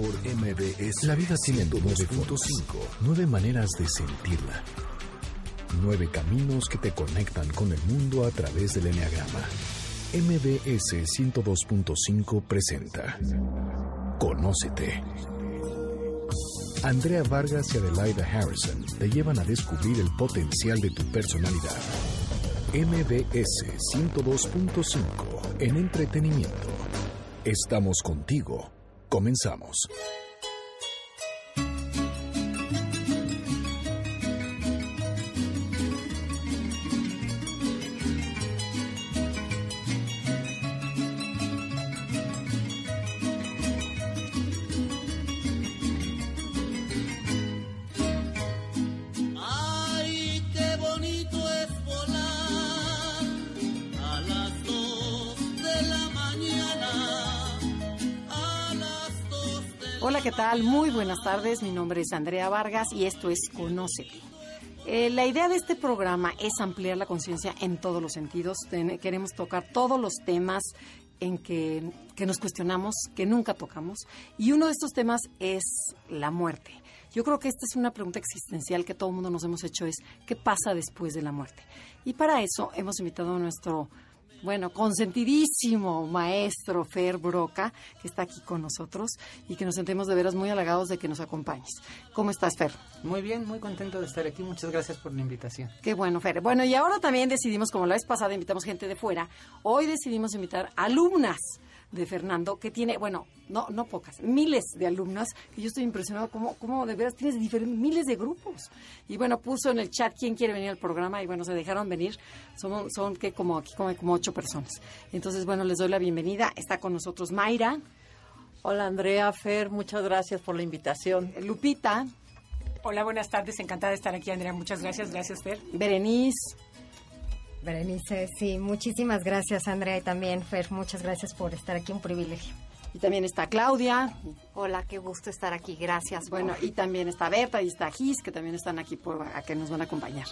por MBS. La vida tiene nueve puntos nueve maneras de sentirla. Nueve caminos que te conectan con el mundo a través del Enneagrama. MBS 102.5 presenta Conócete. Andrea Vargas y Adelaida Harrison te llevan a descubrir el potencial de tu personalidad. MBS 102.5 en entretenimiento. Estamos contigo. Comenzamos. Muy buenas tardes. Mi nombre es Andrea Vargas y esto es Conócete. Eh, la idea de este programa es ampliar la conciencia en todos los sentidos. Queremos tocar todos los temas en que, que nos cuestionamos, que nunca tocamos. Y uno de estos temas es la muerte. Yo creo que esta es una pregunta existencial que todo el mundo nos hemos hecho, es ¿qué pasa después de la muerte? Y para eso hemos invitado a nuestro bueno, consentidísimo maestro Fer Broca, que está aquí con nosotros y que nos sentimos de veras muy halagados de que nos acompañes. ¿Cómo estás, Fer? Muy bien, muy contento de estar aquí. Muchas gracias por la invitación. Qué bueno, Fer. Bueno, y ahora también decidimos, como la vez pasada invitamos gente de fuera, hoy decidimos invitar alumnas de Fernando, que tiene, bueno, no, no pocas, miles de alumnas, que yo estoy impresionado cómo, cómo de veras tienes diferentes, miles de grupos. Y bueno, puso en el chat quién quiere venir al programa y bueno, se dejaron venir. Son, son que como aquí como, como ocho personas. Entonces, bueno, les doy la bienvenida. Está con nosotros Mayra, Hola Andrea, Fer, muchas gracias por la invitación. Lupita, Hola, buenas tardes. Encantada de estar aquí, Andrea. Muchas gracias. Gracias, Fer. Berenice, Berenice, sí, muchísimas gracias Andrea y también Fer, muchas gracias por estar aquí, un privilegio. y también está Claudia, Hola, qué gusto estar aquí, gracias. Bueno, y también está Berta y está Gis, que también están aquí por, a que nos van a acompañar.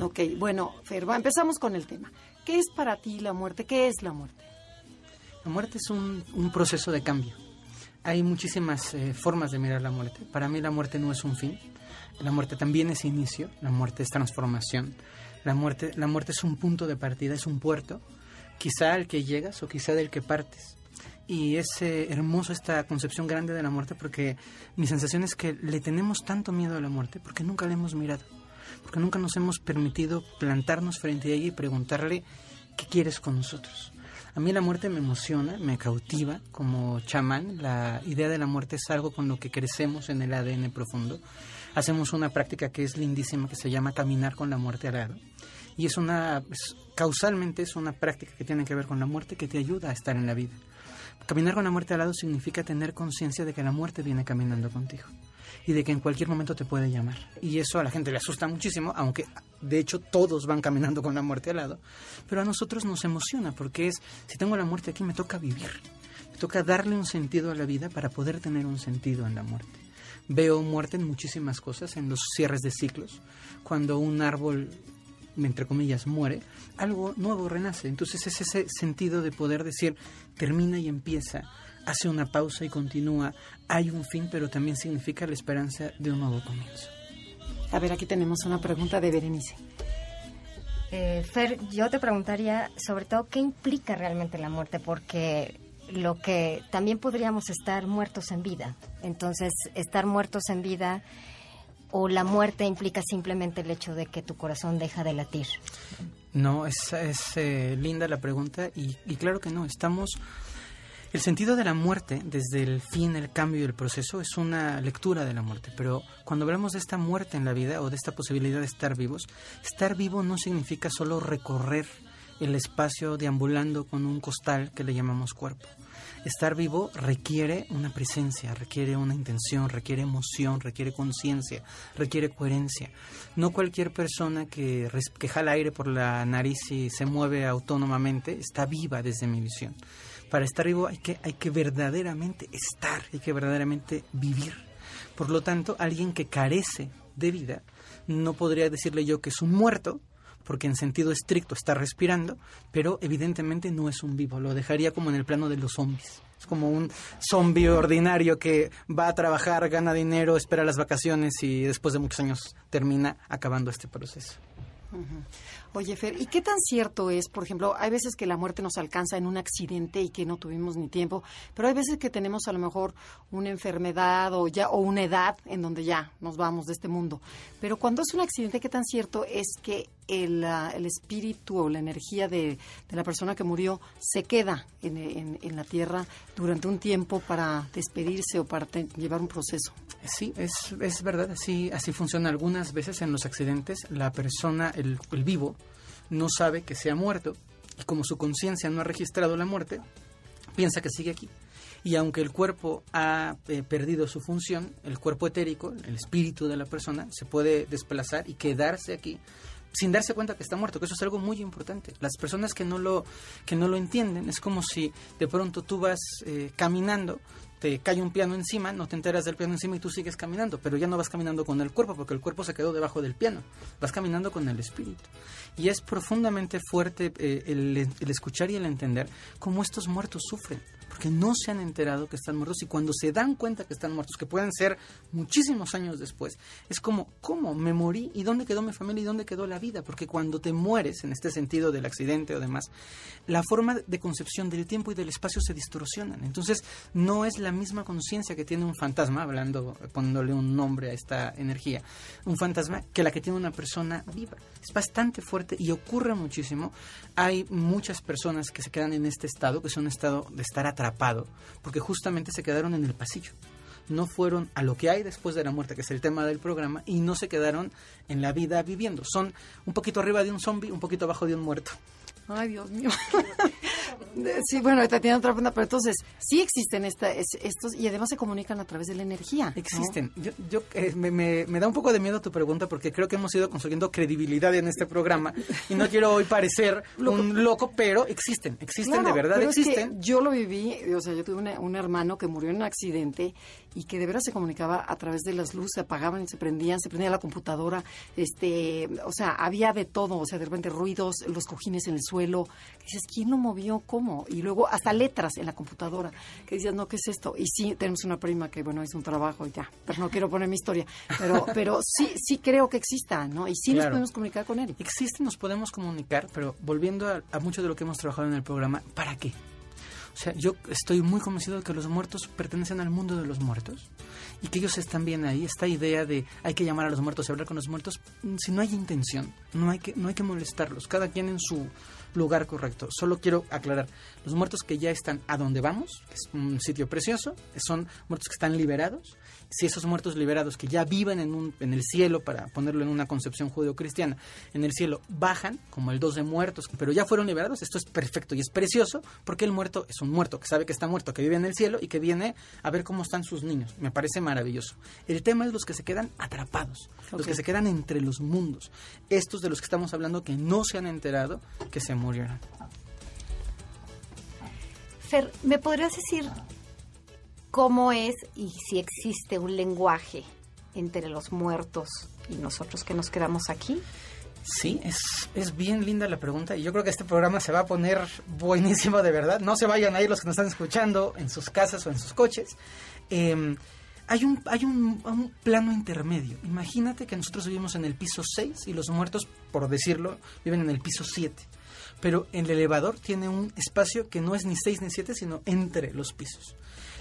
Ok, bueno, Fer, va, empezamos con el tema. ¿Qué es para ti la muerte? ¿Qué es la muerte? La muerte es un, un proceso de cambio. Hay muchísimas eh, formas de mirar la muerte. Para mí la muerte no es un fin. La muerte también es inicio. La muerte es transformación. La muerte, la muerte es un punto de partida, es un puerto. Quizá al que llegas o quizá del que partes. Y es eh, hermoso esta concepción grande de la muerte porque mi sensación es que le tenemos tanto miedo a la muerte porque nunca la hemos mirado. Porque nunca nos hemos permitido plantarnos frente a ella y preguntarle qué quieres con nosotros. A mí la muerte me emociona, me cautiva como chamán. La idea de la muerte es algo con lo que crecemos en el ADN profundo. Hacemos una práctica que es lindísima que se llama caminar con la muerte al lado. Y es una, es- causalmente es una práctica que tiene que ver con la muerte que te ayuda a estar en la vida. Caminar con la muerte al lado significa tener conciencia de que la muerte viene caminando contigo y de que en cualquier momento te puede llamar. Y eso a la gente le asusta muchísimo, aunque de hecho todos van caminando con la muerte al lado, pero a nosotros nos emociona porque es, si tengo la muerte aquí me toca vivir, me toca darle un sentido a la vida para poder tener un sentido en la muerte. Veo muerte en muchísimas cosas, en los cierres de ciclos, cuando un árbol entre comillas, muere, algo nuevo renace. Entonces es ese sentido de poder decir, termina y empieza, hace una pausa y continúa, hay un fin, pero también significa la esperanza de un nuevo comienzo. A ver, aquí tenemos una pregunta de Berenice. Eh, Fer, yo te preguntaría sobre todo qué implica realmente la muerte, porque lo que también podríamos estar muertos en vida. Entonces, estar muertos en vida o la muerte implica simplemente el hecho de que tu corazón deja de latir. No, es, es eh, linda la pregunta y, y claro que no, estamos... El sentido de la muerte, desde el fin, el cambio y el proceso, es una lectura de la muerte. Pero cuando hablamos de esta muerte en la vida o de esta posibilidad de estar vivos, estar vivo no significa solo recorrer el espacio deambulando con un costal que le llamamos cuerpo. Estar vivo requiere una presencia, requiere una intención, requiere emoción, requiere conciencia, requiere coherencia. No cualquier persona que, que jala aire por la nariz y se mueve autónomamente está viva desde mi visión. Para estar vivo hay que, hay que verdaderamente estar, hay que verdaderamente vivir. Por lo tanto, alguien que carece de vida, no podría decirle yo que es un muerto, porque en sentido estricto está respirando, pero evidentemente no es un vivo, lo dejaría como en el plano de los zombies. Es como un zombie ordinario que va a trabajar, gana dinero, espera las vacaciones y después de muchos años termina acabando este proceso. Oye, Fer, ¿y qué tan cierto es, por ejemplo, hay veces que la muerte nos alcanza en un accidente y que no tuvimos ni tiempo, pero hay veces que tenemos a lo mejor una enfermedad o ya o una edad en donde ya nos vamos de este mundo. Pero cuando es un accidente, ¿qué tan cierto es que el, ah, el espíritu o la energía de, de la persona que murió se queda en, en- la tierra durante un tiempo para despedirse o para llevar un proceso? Sí, es, es verdad, así, así funciona. Algunas veces en los accidentes la persona, el, el vivo, no sabe que se ha muerto y como su conciencia no ha registrado la muerte, piensa que sigue aquí. Y aunque el cuerpo ha eh, perdido su función, el cuerpo etérico, el espíritu de la persona, se puede desplazar y quedarse aquí sin darse cuenta que está muerto, que eso es algo muy importante. Las personas que no lo, que no lo entienden, es como si de pronto tú vas eh, caminando, te cae un piano encima, no te enteras del piano encima y tú sigues caminando, pero ya no vas caminando con el cuerpo, porque el cuerpo se quedó debajo del piano, vas caminando con el espíritu. Y es profundamente fuerte eh, el, el escuchar y el entender cómo estos muertos sufren, porque no se han enterado que están muertos y cuando se dan cuenta que están muertos, que pueden ser muchísimos años después, es como, ¿cómo? Me morí y dónde quedó mi familia y dónde quedó la vida, porque cuando te mueres, en este sentido del accidente o demás, la forma de concepción del tiempo y del espacio se distorsionan. Entonces, no es la misma conciencia que tiene un fantasma, hablando, poniéndole un nombre a esta energía, un fantasma que la que tiene una persona viva. Es bastante fuerte y ocurre muchísimo. Hay muchas personas que se quedan en este estado, que es un estado de estar atrapado, porque justamente se quedaron en el pasillo no fueron a lo que hay después de la muerte, que es el tema del programa, y no se quedaron en la vida viviendo. Son un poquito arriba de un zombie, un poquito abajo de un muerto. Ay, Dios mío. sí, bueno, ahorita tiene otra pregunta, pero entonces sí existen esta, es- estos y además se comunican a través de la energía. ¿no? Existen. Yo, yo, eh, me, me- me da un poco de miedo tu pregunta porque creo que hemos ido construyendo credibilidad en este programa y no quiero hoy parecer un loco, pero existen, existen Claro, de verdad, pero es que existen. yo lo viví, o sea, yo tuve una- un hermano que murió en un accidente y que de veras se comunicaba a través de las luces, se apagaban y se prendían, se prendía la computadora, este, o sea, había de todo, o sea, de repente ruidos, los cojines en el suelo, que dices, ¿quién lo movió? ¿Cómo? Y luego hasta letras en la computadora, que decías, no, ¿qué es esto? Y sí, tenemos una prima que, bueno, hizo un trabajo y ya, pero no quiero poner mi historia, pero, pero sí, sí creo que exista, ¿no? Y sí nos podemos comunicar con él. Existen, nos podemos comunicar, pero volviendo a, a mucho de lo que hemos trabajado en el programa, ¿para qué? O sea, yo estoy muy convencido de que los muertos pertenecen al mundo de los muertos y que ellos están bien ahí. Esta idea de hay que llamar a los muertos y hablar con los muertos, mm, si no hay intención, no hay que, no hay que molestarlos, cada quien en su lugar correcto. Solo quiero aclarar, los muertos que ya están a donde vamos, es un sitio precioso, son muertos que están liberados. Si esos muertos liberados que ya viven en, un, en el cielo, para ponerlo en una concepción judeocristiana, en el cielo bajan, como el dos de muertos, pero ya fueron liberados, esto es perfecto y es precioso, porque el muerto es un muerto que sabe que está muerto, que vive en el cielo y que viene a ver cómo están sus niños. Me parece maravilloso. El tema es los que se quedan atrapados, los que se quedan entre los mundos. Estos de los que estamos hablando que no se han enterado que se murieron. Fer, ¿me podrías decir cómo es y si existe un lenguaje entre los muertos y nosotros que nos quedamos aquí? Sí, es, es bien linda la pregunta y yo creo que este programa se va a poner buenísimo de verdad. No se vayan a ir los que nos están escuchando en sus casas o en sus coches. Eh, hay un, hay un, un plano intermedio. Imagínate que nosotros vivimos en el piso 6 y los muertos, por decirlo, viven en el piso 7. Pero el elevador tiene un espacio que no es ni 6 ni 7, sino entre los pisos.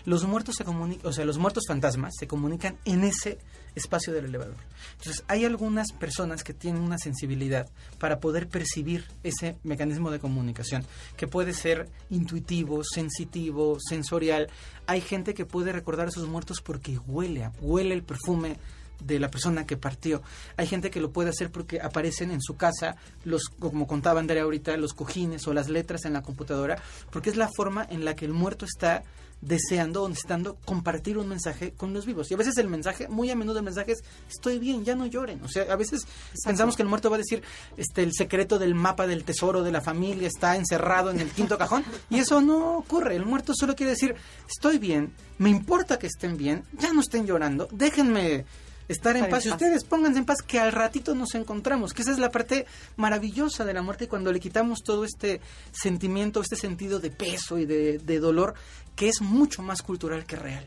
Los muertos se comunican, o sea, los muertos fantasmas se comunican en ese espacio del elevador. Entonces, hay algunas personas que tienen una sensibilidad para poder percibir ese mecanismo de comunicación, que puede ser intuitivo, sensitivo, sensorial. Hay gente que puede recordar a sus muertos porque huele, huele el perfume de la persona que partió. Hay gente que lo puede hacer porque aparecen en su casa los, como contaba Andrea ahorita, los cojines o las letras en la computadora, porque es la forma en la que el muerto está deseando o necesitando compartir un mensaje con los vivos. Y a veces el mensaje, muy a menudo el mensaje es, estoy bien, ya no lloren. O sea, a veces pensamos que el muerto va a decir, este, el secreto del mapa del tesoro de la familia está encerrado en el quinto cajón. Y eso no ocurre. El muerto solo quiere decir, estoy bien, me importa que estén bien, ya no estén llorando, déjenme Estar en Estar en paz. Y paz. ustedes pónganse en paz que al ratito nos encontramos, que esa es la parte maravillosa de la muerte cuando le quitamos todo este sentimiento, este sentido de peso y de, de dolor que es mucho más cultural que real.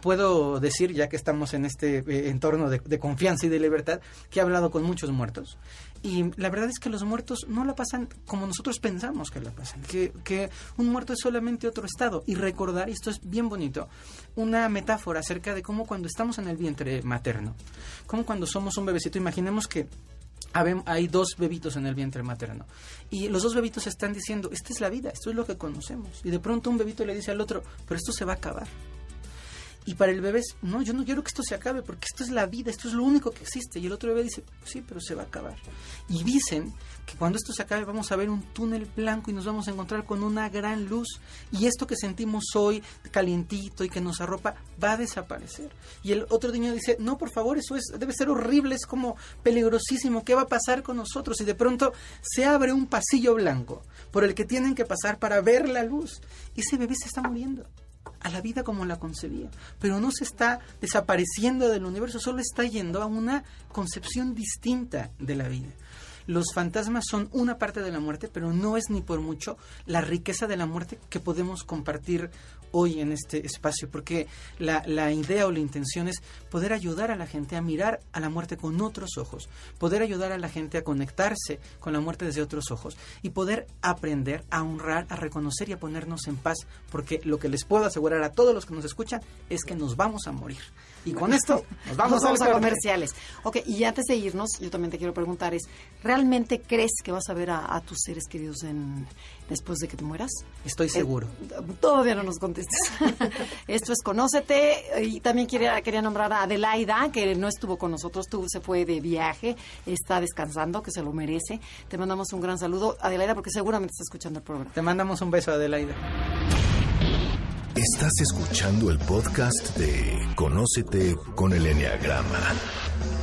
Puedo decir, ya que estamos en este eh, entorno de, de confianza y de libertad, que he hablado con muchos muertos. Y la verdad es que los muertos no la pasan como nosotros pensamos que la pasan, que, que un muerto es solamente otro estado. Y recordar, y esto es bien bonito, una metáfora acerca de cómo cuando estamos en el vientre materno, como cuando somos un bebecito, imaginemos que hay dos bebitos en el vientre materno y los dos bebitos están diciendo, esta es la vida, esto es lo que conocemos. Y de pronto un bebito le dice al otro, pero esto se va a acabar. Y para el bebé es, no, yo no quiero que esto se acabe porque esto es la vida, esto es lo único que existe. Y el otro bebé dice, sí, pero se va a acabar. Y dicen que cuando esto se acabe vamos a ver un túnel blanco y nos vamos a encontrar con una gran luz. Y esto que sentimos hoy, calientito y que nos arropa, va a desaparecer. Y el otro niño dice, no, por favor, eso es, debe ser horrible, es como peligrosísimo, ¿qué va a pasar con nosotros? Y de pronto se abre un pasillo blanco por el que tienen que pasar para ver la luz. Ese bebé se está muriendo a la vida como la concebía, pero no se está desapareciendo del universo, solo está yendo a una concepción distinta de la vida. Los fantasmas son una parte de la muerte, pero no es ni por mucho la riqueza de la muerte que podemos compartir hoy en este espacio, porque la, idea o la intención es poder ayudar a la gente a mirar a la muerte con otros ojos, poder ayudar a la gente a conectarse con la muerte desde otros ojos y poder aprender a honrar, a reconocer y a ponernos en paz, porque lo que les puedo asegurar a todos los que nos escuchan es que nos vamos a morir. Y con esto nos vamos, Nos vamos al a comerciales. Ok, y antes de irnos, yo también te quiero preguntar es, ¿realmente crees que vas a ver a, a tus seres queridos en, después de que te mueras? Estoy seguro. Eh, todavía no nos contestes. Esto es Conócete. Y también quería, quería nombrar a Adelaida, que no estuvo con nosotros, tú se fue de viaje, está descansando, que se lo merece. Te mandamos un gran saludo, Adelaida, porque seguramente está escuchando el programa. Te mandamos un beso, Adelaida. Estás escuchando el podcast de Conócete con el Enneagrama.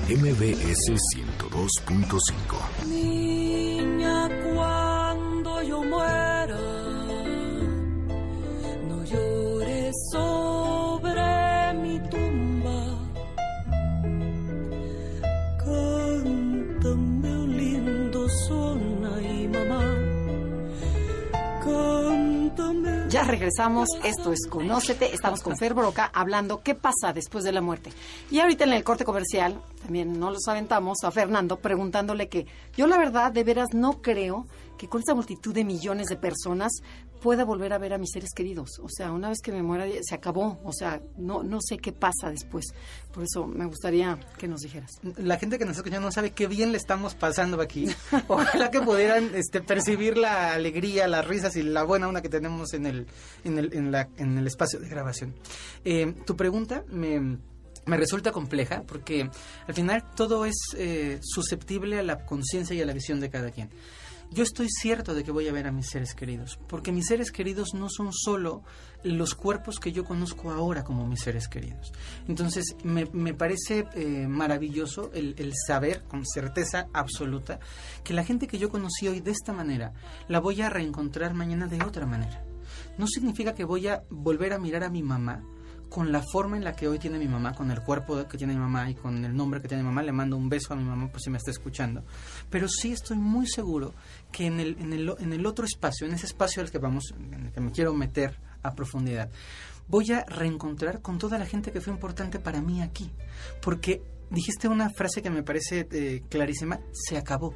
MBS 102.5. Niña, cuando yo muera, no llores sobre Ya regresamos, esto es Conócete, estamos con Fer Broca hablando qué pasa después de la muerte. Y ahorita en el corte comercial, también nos los aventamos a Fernando preguntándole que yo la verdad de veras no creo que con esta multitud de millones de personas pueda volver a ver a mis seres queridos. O sea, una vez que me muera se acabó, o sea, no, no sé qué pasa después. Por eso me gustaría que nos dijeras. La gente que nos está escuchando no sabe qué bien le estamos pasando aquí. Ojalá que pudieran este, percibir la alegría, las risas y la buena onda que tenemos en el, en el, en el espacio de grabación. Eh, tu pregunta me, me resulta compleja porque al final todo es eh, susceptible a la conciencia y a la visión de cada quien. Yo estoy cierto de que voy a ver a mis seres queridos, porque mis seres queridos no son solo los cuerpos que yo conozco ahora como mis seres queridos. Entonces, me, me parece eh, maravilloso el, el saber con certeza absoluta que la gente que yo conocí hoy de esta manera, la voy a reencontrar mañana de otra manera. No significa que voy a volver a mirar a mi mamá con la forma en la que hoy tiene mi mamá, con el cuerpo que tiene mi mamá y con el nombre que tiene mi mamá, le mando un beso a mi mamá por si me está escuchando. Pero sí estoy muy seguro que en el, en el, en el otro espacio, en ese espacio al que vamos, en el que me quiero meter a profundidad, voy a reencontrar con toda la gente que fue importante para mí aquí. Porque dijiste una frase que me parece eh, clarísima, se acabó.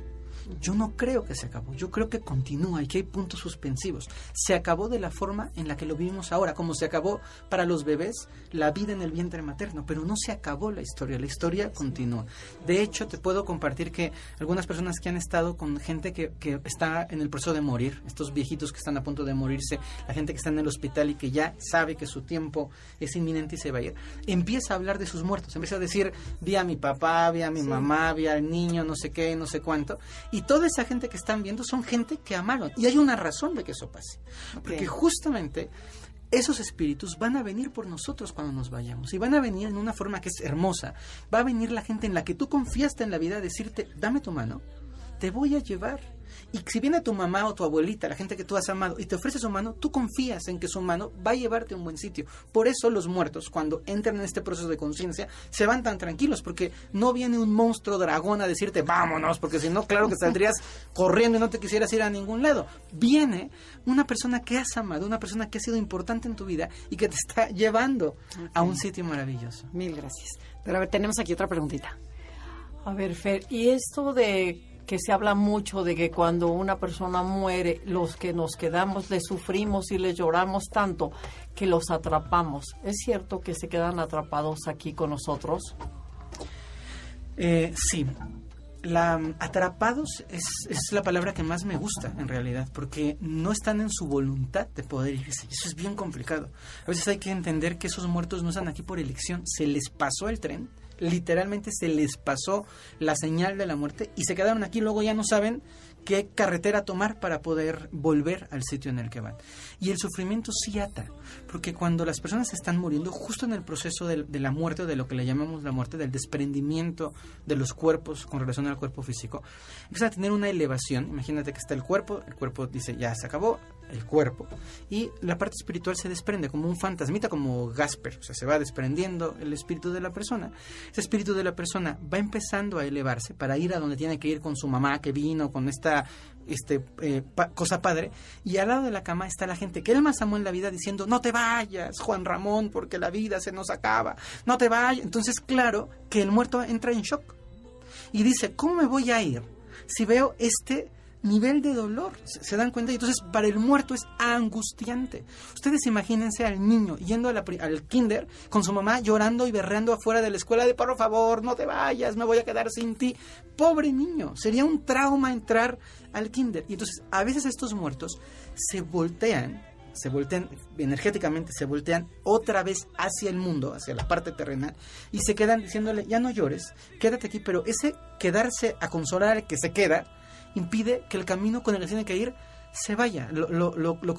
Yo no creo que se acabó, yo creo que continúa y que hay puntos suspensivos. Se acabó de la forma en la que lo vivimos ahora, como se acabó para los bebés la vida en el vientre materno, pero no se acabó la historia, la historia continúa. De hecho, te puedo compartir que algunas personas que han estado con gente que, que está en el proceso de morir, estos viejitos que están a punto de morirse, la gente que está en el hospital y que ya sabe que su tiempo es inminente y se va a ir, empieza a hablar de sus muertos, empieza a decir, vi a mi papá, vi a mi mamá, vi al niño, no sé qué, no sé cuánto, y toda esa gente que están viendo son gente que amaron. Y hay una razón de que eso pase. Porque justamente esos espíritus van a venir por nosotros cuando nos vayamos. Y van a venir en una forma que es hermosa. Va a venir la gente en la que tú confiaste en la vida a decirte, dame tu mano, te voy a llevar. Y si viene tu mamá o tu abuelita, la gente que tú has amado, y te ofrece su mano, tú confías en que su mano va a llevarte a un buen sitio. Por eso los muertos, cuando entran en este proceso de conciencia, se van tan tranquilos, porque no viene un monstruo dragón a decirte vámonos, porque si no, claro que saldrías corriendo y no te quisieras ir a ningún lado. Viene una persona que has amado, una persona que ha sido importante en tu vida y que te está llevando a un sitio maravilloso. Mil gracias. Pero a ver, tenemos aquí otra preguntita. A ver, Fer, y esto de que se habla mucho de que cuando una persona muere, los que nos quedamos le sufrimos y le lloramos tanto que los atrapamos. ¿Es cierto que se quedan atrapados aquí con nosotros? Eh, sí. La atrapados es, es la palabra que más me gusta en realidad, porque no están en su voluntad de poder irse. Eso es bien complicado. A veces hay que entender que esos muertos no están aquí por elección. Se les pasó el tren, literalmente se les pasó la señal de la muerte y se quedaron aquí. Luego ya no saben qué carretera tomar para poder volver al sitio en el que van. Y el sufrimiento sí ata, porque cuando las personas están muriendo, justo en el proceso de, la muerte, de lo que le llamamos la muerte, del desprendimiento de los cuerpos con relación al cuerpo físico, empieza a tener una elevación. Imagínate que está el cuerpo, el cuerpo dice ya se acabó, el cuerpo, y la parte espiritual se desprende como un fantasmita, como Gasper, o sea, se va desprendiendo el espíritu de la persona. Ese espíritu de la persona va empezando a elevarse para ir a donde tiene que ir con su mamá que vino, con esta este, eh, cosa padre, y al lado de la cama está la gente que él más amó en la vida diciendo, no te vayas, Juan Ramón, porque la vida se nos acaba, no te vayas. Entonces, claro que el muerto entra en shock y dice, ¿cómo me voy a ir si veo este nivel de dolor? ¿Se, dan cuenta? Y entonces para el muerto es angustiante. Ustedes imagínense al niño yendo a la al kinder con su mamá llorando y berreando afuera de la escuela de por favor, no te vayas, me voy a quedar sin ti. Pobre niño, sería un trauma entrar al kinder. Y entonces a veces estos muertos se voltean se voltean energéticamente, se voltean otra vez hacia el mundo, hacia la parte terrenal, y se quedan diciéndole, ya no llores, quédate aquí, pero ese quedarse a consolar al que se queda impide que el camino con el que tiene que ir se vaya, lo, lo, lo, lo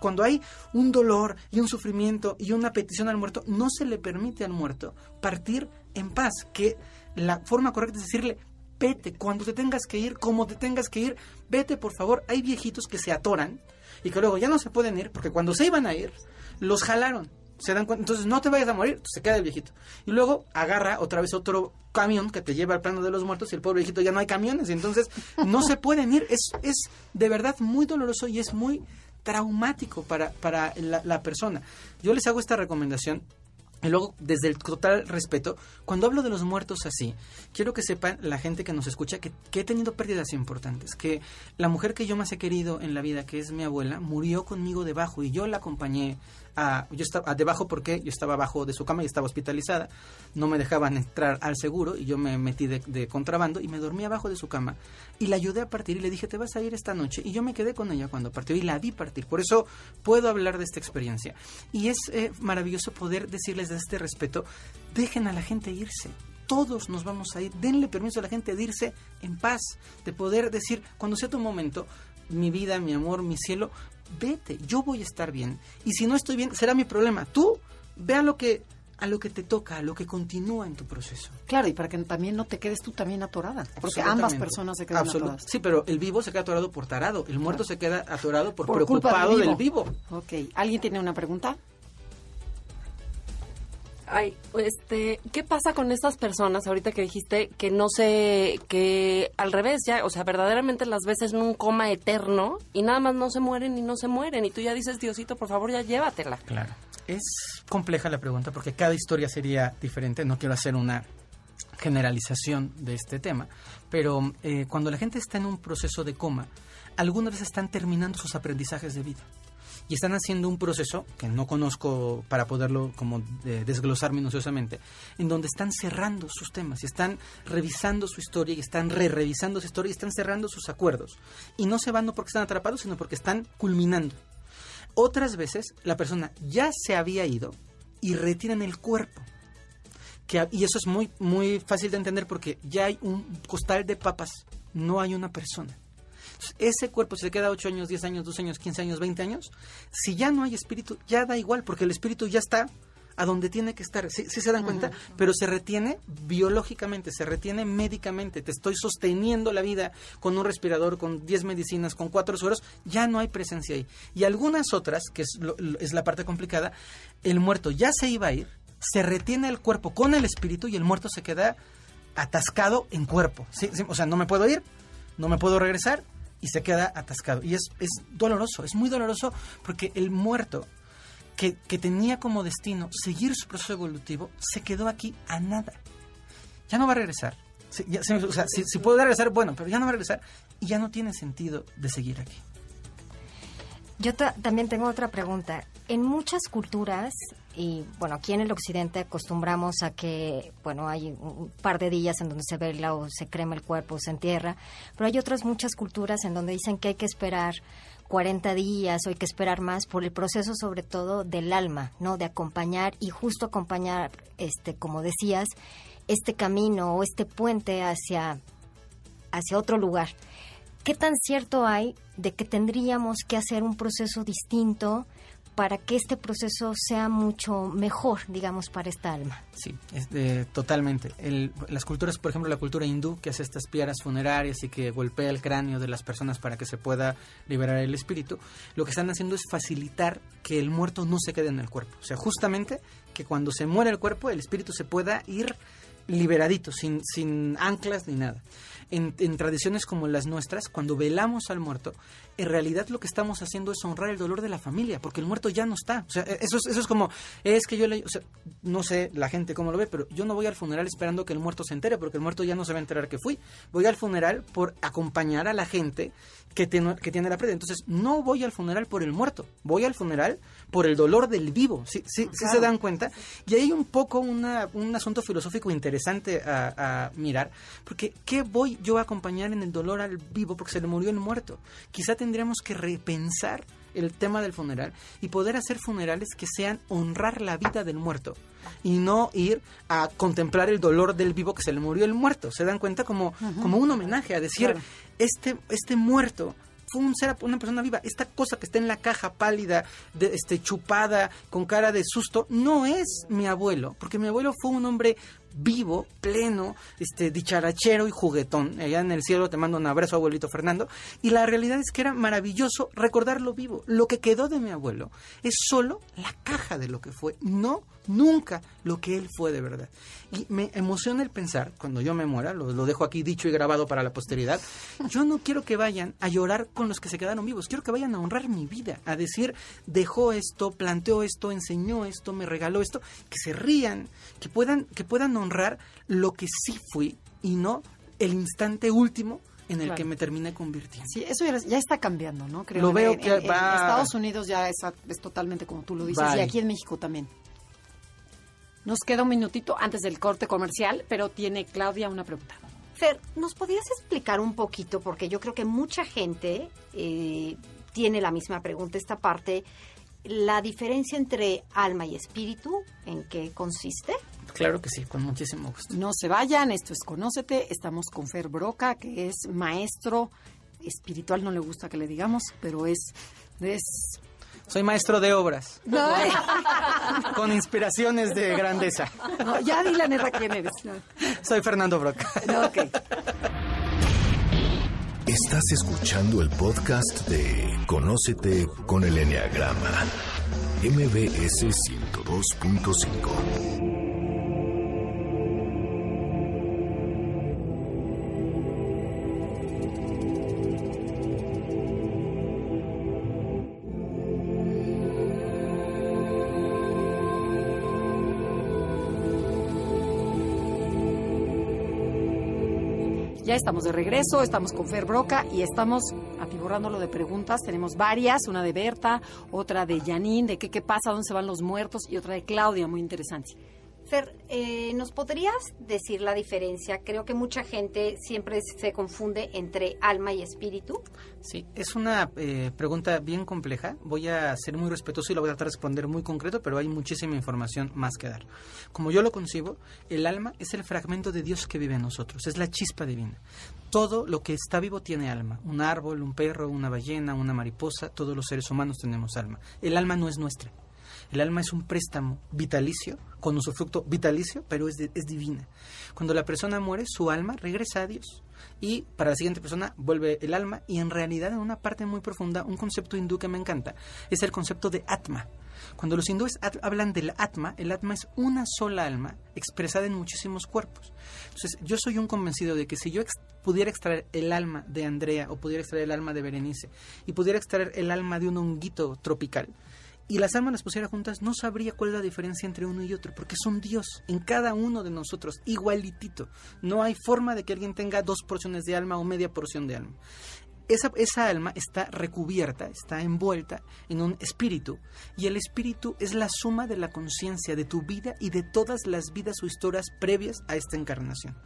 Cuando hay un dolor y un sufrimiento y una petición al muerto, no se le permite al muerto partir en paz, que la forma correcta es decirle, vete, cuando te tengas que ir, como te tengas que ir, vete por favor. Hay viejitos que se atoran y que luego ya no se pueden ir porque cuando se iban a ir, los jalaron. Se dan cuenta, entonces no te vayas a morir, se queda el viejito. Y luego agarra otra vez otro camión que te lleva al plano de los muertos y el pobre viejito ya no hay camiones. Entonces no se pueden ir. Es, es de verdad muy doloroso y es muy traumático para, para la, la persona. Yo les hago esta recomendación y luego, desde el total respeto, cuando hablo de los muertos así, quiero que sepan la gente que nos escucha que, he tenido pérdidas importantes, que la mujer que yo más he querido en la vida, que es mi abuela, murió conmigo debajo y yo la acompañé a, yo estaba debajo porque yo estaba abajo de su cama y estaba hospitalizada, no me dejaban entrar al seguro y yo me metí de, de contrabando y me dormí abajo de su cama. Y la ayudé a partir y le dije, te vas a ir esta noche. Y yo me quedé con ella cuando partió y la vi partir, por eso puedo hablar de esta experiencia. Y es eh, maravilloso poder decirles de este respeto, dejen a la gente irse, todos nos vamos a ir, denle permiso a la gente de irse en paz, de poder decir, cuando sea tu momento, mi vida, mi amor, mi cielo, vete, yo voy a estar bien. Y si no estoy bien, será mi problema. Tú ve a lo que a lo que te toca, a lo que continúa en tu proceso. Claro, y para que también no te quedes tú también atorada, porque ambas personas se quedan Absolut atoradas. Sí, pero el vivo se queda atorado por tarado, el muerto se queda atorado por, preocupado del del vivo. vivo. Ok, ¿alguien tiene una pregunta? Ay, este, ¿qué pasa con estas personas ahorita que dijiste que no sé, que al revés ya, o sea, verdaderamente las ves en un coma eterno y nada más no se mueren y no se mueren y tú ya dices, Diosito, por favor, ya llévatela. Claro. Es compleja la pregunta porque cada historia sería diferente. No quiero hacer una generalización de este tema, pero eh, cuando la gente está en un proceso de coma, algunas veces están terminando sus aprendizajes de vida y están haciendo un proceso que no conozco para poderlo como eh, desglosar minuciosamente, en donde están cerrando sus temas y están revisando su historia y están re-revisando su historia y están cerrando sus acuerdos. Y no se van no porque están atrapados, sino porque están culminando. Otras veces la persona ya se había ido y retiran el cuerpo. Y eso es muy, muy fácil de entender porque ya hay un costal de papas, no hay una persona. Ese cuerpo, se queda 8 años, 10 años, 12 años, 15 años, 20 años, si ya no hay espíritu, ya da igual, porque el espíritu ya está a donde tiene que estar. ¿Sí, sí se dan cuenta? Pero se retiene biológicamente, se retiene médicamente. Te estoy sosteniendo la vida con un respirador, con 10 medicinas, con cuatro sueros. Ya no hay presencia ahí. Y algunas otras, que es, lo- lo- es la parte complicada, el muerto ya se iba a ir, se retiene el cuerpo con el espíritu y el muerto se queda atascado en cuerpo. O sea, no me puedo ir, no me puedo regresar y se queda atascado. Y es, es doloroso, es muy doloroso porque el muerto que, que tenía como destino seguir su proceso evolutivo se quedó aquí a nada. Ya no va a regresar. Sea, si, si puede regresar, bueno, pero ya no va a regresar y ya no tiene sentido de seguir aquí. Yo ta- también tengo otra pregunta. En muchas culturas, y bueno, aquí en el occidente acostumbramos a que, bueno, hay un un par de días en donde se vela o se crema el cuerpo o se entierra, pero hay otras muchas culturas en donde dicen que hay que esperar 40 días o hay que esperar más por el proceso sobre todo del alma, ¿no? De acompañar y justo acompañar, este, como decías, este camino o este puente hacia, hacia otro lugar. ¿Qué tan cierto hay de que tendríamos que hacer un proceso distinto para que este proceso sea mucho mejor, digamos, para esta alma? Sí, es totalmente. El- las culturas, por ejemplo, la cultura hindú que hace estas piedras funerarias y que golpea el cráneo de las personas para que se pueda liberar el espíritu, lo que están haciendo es facilitar que el muerto no se quede en el cuerpo. O sea, justamente que cuando se muere el cuerpo, el espíritu se pueda ir liberadito, sin, sin anclas ni nada. En, en tradiciones como las nuestras, cuando velamos al muerto, en realidad lo que estamos haciendo es honrar el dolor de la familia, porque el muerto ya no está. O sea, e, eso es, eso es como, es que yo le, o sea, no sé la gente cómo lo ve, pero yo no voy al funeral esperando que el muerto se entere, porque el muerto ya no se va a enterar que fui. Voy al funeral por acompañar a la gente que tiene, que tiene la pérdida. Entonces, no voy al funeral por el muerto, voy al funeral por el dolor del vivo. ¿Sí, sí, sí se dan cuenta? Y hay un poco una, un asunto filosófico interesante a, a mirar, porque ¿qué voy yo a acompañar en el dolor al vivo porque se le murió el muerto? Quizá tendríamos que repensar el tema del funeral y poder hacer funerales que sean honrar la vida del muerto y no ir a contemplar el dolor del vivo que se le murió el muerto. ¿Se dan cuenta? Como, como un homenaje a decir, Claro. este, este muerto fue un ser, una persona viva. Esta cosa que está en la caja pálida, de, este, chupada, con cara de susto, no es mi abuelo, porque mi abuelo fue un hombre vivo, pleno, este, dicharachero y juguetón. Allá en el cielo te mando un abrazo, abuelito Fernando. Y la realidad es que era maravilloso recordarlo vivo. Lo que quedó de mi abuelo es solo la caja de lo que fue, no nunca lo que él fue de verdad. Y me emociona el pensar, cuando yo me muera, lo, dejo aquí dicho y grabado para la posteridad, yo no quiero que vayan a llorar con los que se quedaron vivos, quiero que vayan a honrar mi vida, a decir, dejó esto, planteó esto, enseñó esto, me regaló esto, que se rían, que puedan, que puedan honrar lo que sí fui y no el instante último en el Claro. que me terminé convirtiendo. Sí, eso ya, ya está cambiando, ¿no? Creo Lo veo en- que en- Estados Unidos ya es, es totalmente como tú lo dices y aquí en México también. Nos queda un minutito antes del corte comercial, pero tiene Claudia una pregunta. Fer, ¿nos podrías explicar un poquito? Porque yo creo que mucha gente eh, tiene la misma pregunta, esta parte, la diferencia entre alma y espíritu, ¿en qué consiste? Claro que sí, con muchísimo gusto. No se vayan, esto es Conócete, estamos con Fer Broca, que es maestro espiritual, no le gusta que le digamos, pero es... es Soy maestro de obras, no, con inspiraciones de grandeza. no, ya di la neta quién eres. No, Soy Fernando Broca. no, ok. Estás escuchando el podcast de Conócete con el Enneagrama, MBS 102.5. Estamos de regreso, estamos con Fer Broca y estamos atiborrándolo de preguntas. Tenemos varias, una de Berta, otra de Janine, de qué, qué pasa, dónde se van los muertos, y otra de Claudia, muy interesante. Eh, ¿nos podrías decir la diferencia? Creo que mucha gente siempre se confunde entre alma y espíritu. Sí, es una eh, pregunta bien compleja. Voy a ser muy respetuoso y la voy a tratar de responder muy concreto, pero hay muchísima información más que dar. Como yo lo concibo, el alma es el fragmento de Dios que vive en nosotros, es la chispa divina. Todo lo que está vivo tiene alma. Un árbol, un perro, una ballena, una mariposa, todos los seres humanos tenemos alma. El alma no es nuestra. El alma es un préstamo vitalicio, con usufructo vitalicio, pero es, divina. Cuando la persona muere, su alma regresa a Dios. Y para la siguiente persona vuelve el alma y en realidad en una parte muy profunda, un concepto hindú que me encanta, es el concepto de atma. Cuando los hindúes hablan del atma, el atma es una sola alma expresada en muchísimos cuerpos. Entonces, yo soy un convencido de que si yo pudiera extraer el alma de Andrea o pudiera extraer el alma de Berenice y pudiera extraer el alma de un honguito tropical y las almas las pusiera juntas, no sabría cuál es la diferencia entre uno y otro, porque es un Dios en cada uno de nosotros, igualitito. No hay forma de que alguien tenga dos porciones de alma o media porción de alma. Esa, esa alma está recubierta, está envuelta en un espíritu, y el espíritu es la suma de la conciencia de tu vida y de todas las vidas o historias previas a esta encarnación.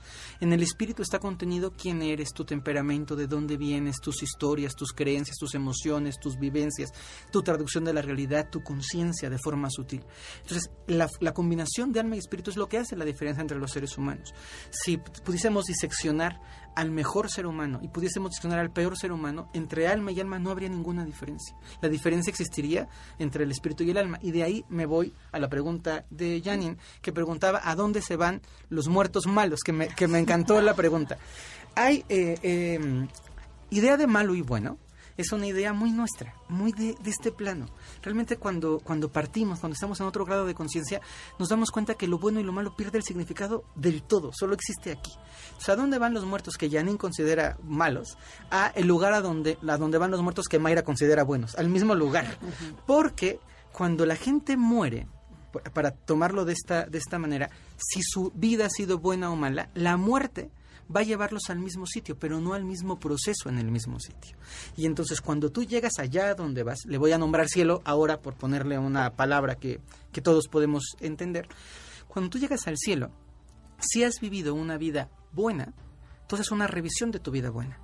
En el espíritu está contenido quién eres, tu temperamento, de dónde vienes, tus historias, tus creencias, tus emociones, tus vivencias, tu traducción de la realidad, tu conciencia de forma sutil. Entonces, la, la combinación de alma y espíritu es lo que hace la diferencia entre los seres humanos. Si pudiésemos diseccionar al mejor ser humano y pudiésemos diseccionar al peor ser humano, entre alma y alma no habría ninguna diferencia. La diferencia existiría entre el espíritu y el alma. Y de ahí me voy a la pregunta de Janine, que preguntaba a dónde se van los muertos malos, que me, que me encantó la pregunta. Hay eh, eh, idea de malo y bueno, es una idea muy nuestra, muy de, de, este plano. Realmente cuando, cuando partimos, cuando estamos en otro grado de conciencia, nos damos cuenta que lo bueno y lo malo pierde el significado del todo, solo existe aquí. O sea, ¿a dónde van los muertos que Janine considera malos? A el lugar a donde, a donde van los muertos que Mayra considera buenos, al mismo lugar. Porque cuando la gente muere, para tomarlo de esta, de esta manera, si su vida ha sido buena o mala, la muerte va a llevarlos al mismo sitio, pero no al mismo proceso en el mismo sitio. Y entonces cuando tú llegas allá donde vas, le voy a nombrar cielo ahora por ponerle una palabra que, que todos podemos entender, cuando tú llegas al cielo, si has vivido una vida buena, entonces una revisión de tu vida buena.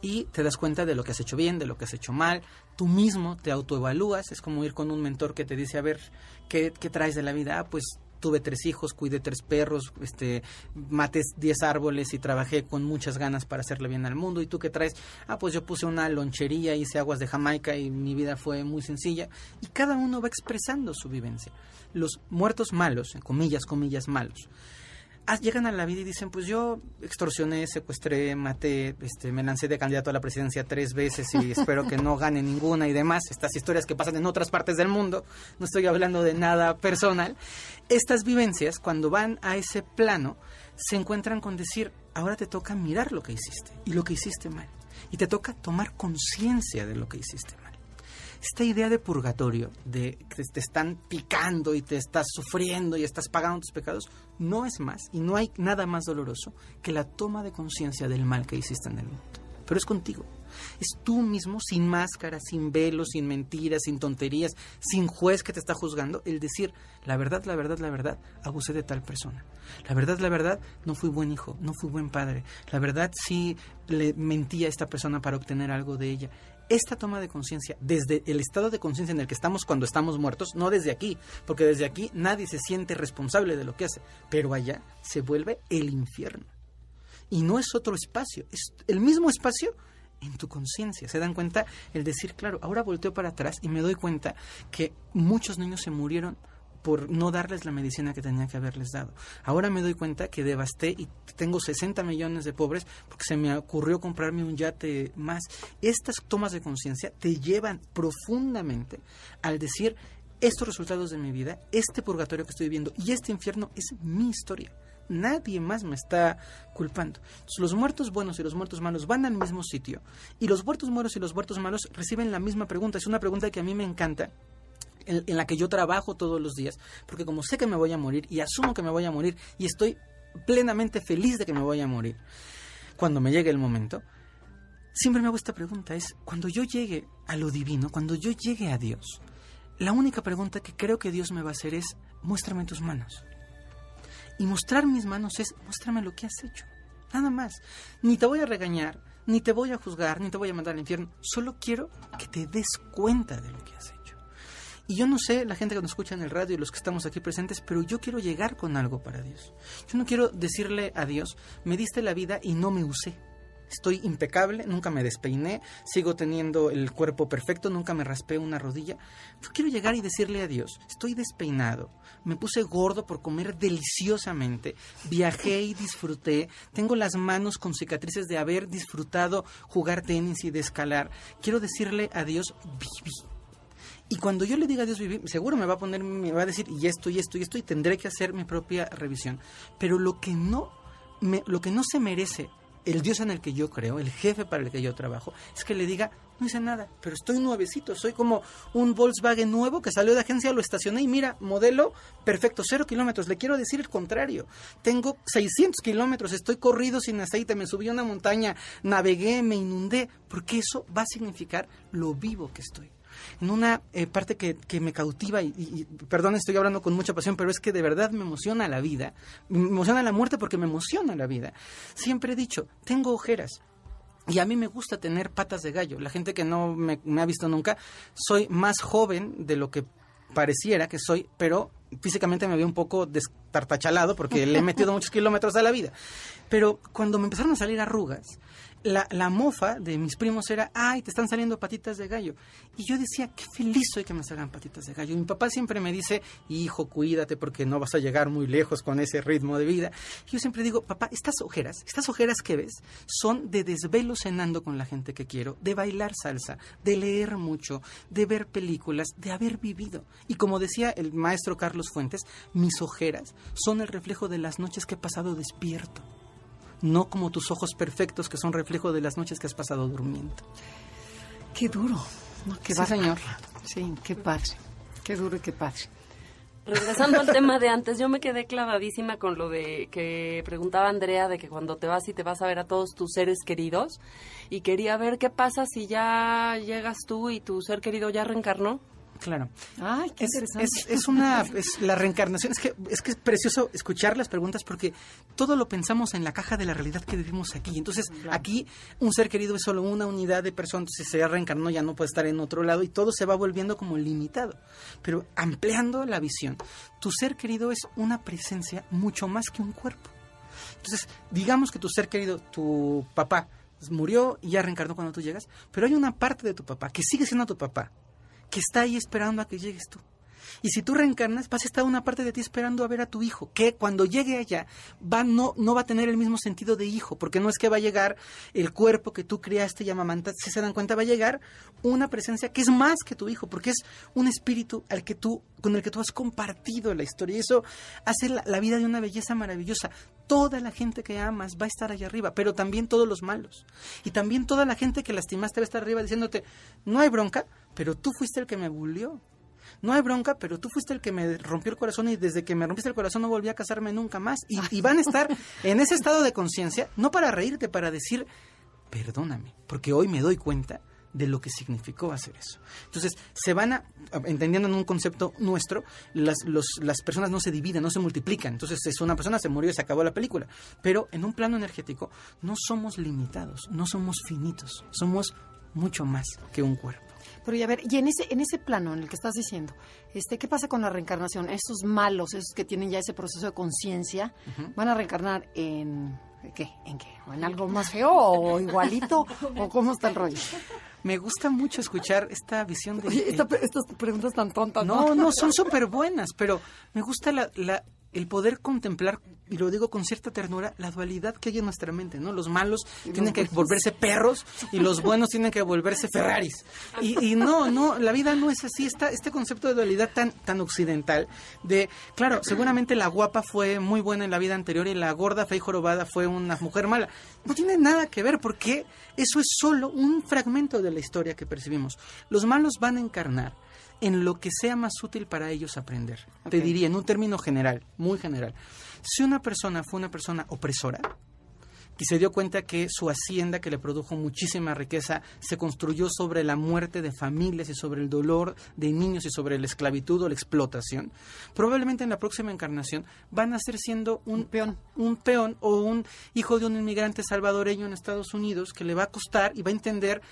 Y te das cuenta de lo que has hecho bien, de lo que has hecho mal, tú mismo te autoevalúas, es como ir con un mentor que te dice, a ver, ¿qué, qué traes de la vida? Ah, pues tuve tres hijos, cuidé tres perros, este, maté diez árboles y trabajé con muchas ganas para hacerle bien al mundo. ¿Y tú qué traes? Ah, pues yo puse una lonchería, hice aguas de Jamaica y mi vida fue muy sencilla. Y cada uno va expresando su vivencia. Los muertos malos, en comillas, comillas malos, llegan a la vida y dicen, pues yo extorsioné, secuestré, maté, este, me lancé de candidato a la presidencia tres veces y espero que no gane ninguna y demás. Estas historias que pasan en otras partes del mundo, no estoy hablando de nada personal. Estas vivencias, cuando van a ese plano, se encuentran con decir, ahora te toca mirar lo que hiciste y lo que hiciste mal. Y te toca tomar conciencia de lo que hiciste mal esta idea de purgatorio, de que te están picando y te estás sufriendo y estás pagando tus pecados, no es más y no hay nada más doloroso que la toma de conciencia del mal que hiciste en el mundo. Pero es contigo. Es tú mismo, sin máscara, sin velo, sin mentiras, sin tonterías, sin juez que te está juzgando, el decir, la verdad, la verdad, la verdad, abusé de tal persona. La verdad, la verdad, no fui buen hijo, no fui buen padre. La verdad, sí le mentí a esta persona para obtener algo de ella esta toma de conciencia desde el estado de conciencia en el que estamos cuando estamos muertos, no desde aquí, porque desde aquí nadie se siente responsable de lo que hace, pero allá se vuelve el infierno. Y no es otro espacio, es el mismo espacio en tu conciencia. Se dan cuenta el decir, claro, ahora volteo para atrás y me doy cuenta que muchos niños se murieron por no darles la medicina que tenía que haberles dado. Ahora me doy cuenta que devasté y tengo 60 millones de pobres porque se me ocurrió comprarme un yate más. Estas tomas de conciencia te llevan profundamente al decir, estos resultados de mi vida, este purgatorio que estoy viviendo y este infierno es mi historia. Nadie más me está culpando. Los muertos buenos y los muertos malos van al mismo sitio y los muertos buenos y los muertos malos reciben la misma pregunta. Es una pregunta que a mí me encanta en, en, la que yo trabajo todos los días, porque como sé que me voy a morir y asumo que me voy a morir y estoy plenamente feliz de que me voy a morir, cuando me llegue el momento, siempre me hago esta pregunta, es cuando yo llegue a lo divino, cuando yo llegue a Dios, la única pregunta que creo que Dios me va a hacer es, muéstrame tus manos. Y mostrar mis manos es, muéstrame lo que has hecho. Nada más. Ni te voy a regañar, ni te voy a juzgar, ni te voy a mandar al infierno. Solo quiero que te des cuenta de lo que has hecho. Y yo no sé, la gente que nos escucha en el radio y los que estamos aquí presentes, pero yo quiero llegar con algo para Dios. Yo no quiero decirle a Dios, me diste la vida y no me usé. estoy impecable, nunca me despeiné, sigo teniendo el cuerpo perfecto, nunca me raspé una rodilla. Yo quiero llegar y decirle a Dios, estoy despeinado, me puse gordo por comer deliciosamente, viajé y disfruté, tengo las manos con cicatrices de haber disfrutado jugar tenis y de escalar. Quiero decirle a Dios, viví. Y cuando yo le diga a Dios viví, seguro me va a poner, me va a decir y esto y esto y esto y tendré que hacer mi propia revisión. Pero lo que no, me, lo que no se merece el Dios en el que yo creo, el jefe para el que yo trabajo, es que le diga, no hice nada, pero estoy nuevecito, soy como un Volkswagen nuevo que salió de agencia, lo estacioné y mira, modelo perfecto, cero kilómetros. Le quiero decir el contrario, tengo 600 kilómetros, estoy corrido sin aceite, me subí a una montaña, navegué, me inundé, porque eso va a significar lo vivo que estoy en una eh, parte que, que, me cautiva, y, y, perdón, estoy hablando con mucha pasión, pero es que de verdad me emociona la vida, me emociona la muerte porque me emociona la vida. Siempre he dicho, tengo ojeras. Y a mí me gusta tener patas de gallo. La gente que no me, me ha visto nunca, soy más joven de lo que pareciera que soy, pero físicamente me veo un poco destartachalado porque le he metido muchos kilómetros a la vida. Pero cuando me empezaron a salir arrugas, la, la, mofa de mis primos era, ay, te están saliendo patitas de gallo. Y yo decía, qué feliz soy que me salgan patitas de gallo. Y mi papá siempre me dice, hijo, cuídate porque no vas a llegar muy lejos con ese ritmo de vida. Y yo siempre digo, papá, estas ojeras, estas ojeras que ves, son de desvelo cenando con la gente que quiero, de bailar salsa, de leer mucho, de ver películas, de haber vivido. Y como decía el maestro Carlos Fuentes, mis ojeras son el reflejo de las noches que he pasado despierto no como tus ojos perfectos que son reflejo de las noches que has pasado durmiendo. Qué duro, ¿no? qué sí, señor. Sí, qué padre, qué duro y qué padre. Regresando al tema de antes, yo me quedé clavadísima con lo de que preguntaba Andrea de que cuando te vas y te vas a ver a todos tus seres queridos y quería ver qué pasa si ya llegas tú y tu ser querido ya reencarnó. Claro. Ay, qué es, interesante. Es, es, una, es la reencarnación. Es que, es que es precioso escuchar las preguntas porque todo lo pensamos en la caja de la realidad que vivimos aquí. Entonces, claro. aquí un ser querido es solo una unidad de personas. Si se reencarnó ya no puede estar en otro lado y todo se va volviendo como limitado. Pero ampliando la visión, tu ser querido es una presencia mucho más que un cuerpo. Entonces, digamos que tu ser querido, tu papá, murió y ya reencarnó cuando tú llegas, pero hay una parte de tu papá que sigue siendo tu papá, que está ahí esperando a que llegues tú. Y si tú reencarnas, vas a estar una parte de ti esperando a ver a tu hijo, que cuando llegue allá va, no, no va a tener el mismo sentido de hijo, porque no es que va a llegar el cuerpo que tú criaste y amamantaste, si se dan cuenta, va a llegar una presencia que es más que tu hijo, porque es un espíritu al que tú, con el que tú has compartido la historia. Y eso hace la, la vida de una belleza maravillosa. Toda la gente que amas va a estar allá arriba, pero también todos los malos. Y también toda la gente que lastimaste va a estar arriba diciéndote, no hay bronca, pero tú fuiste el que me bulió. No hay bronca, pero tú fuiste el que me rompió el corazón y desde que me rompiste el corazón no volví a casarme nunca más. Y, y van a estar en ese estado de conciencia, no para reírte, para decir, perdóname, porque hoy me doy cuenta de lo que significó hacer eso. Entonces, se van a, entendiendo en un concepto nuestro, las, los, las personas no se dividen, no se multiplican. Entonces, es una persona se murió y se acabó la película. Pero en un plano energético, no somos limitados, no somos finitos, somos mucho más que un cuerpo. Pero y a ver, y en ese, en ese plano en el que estás diciendo, este, ¿qué pasa con la reencarnación? Esos malos, esos que tienen ya ese proceso de conciencia, uh -huh. ¿van a reencarnar en qué? ¿En qué? ¿O en algo más feo o igualito? ¿O cómo está el rollo? Me gusta mucho escuchar esta visión de... Oye, esta, estas preguntas tan tontas. No, no, no son súper buenas, pero me gusta la, la, el poder contemplar, y lo digo con cierta ternura, la dualidad que hay en nuestra mente, ¿no? Los malos tienen que volverse perros y los buenos tienen que volverse Ferraris. Y, y no, no, la vida no es así. Está este concepto de dualidad tan, tan occidental, de, claro, seguramente la guapa fue muy buena en la vida anterior y la gorda, fea y jorobada fue una mujer mala. No tiene nada que ver porque eso es solo un fragmento de la historia que percibimos. Los malos van a encarnar en lo que sea más útil para ellos aprender. Okay. Te diría, en un término general, muy general. Si una persona fue una persona opresora y se dio cuenta que su hacienda, que le produjo muchísima riqueza, se construyó sobre la muerte de familias y sobre el dolor de niños y sobre la esclavitud o la explotación, probablemente en la próxima encarnación van a ser siendo un, un peón, un peón o un hijo de un inmigrante salvadoreño en Estados Unidos que le va a costar y va a entender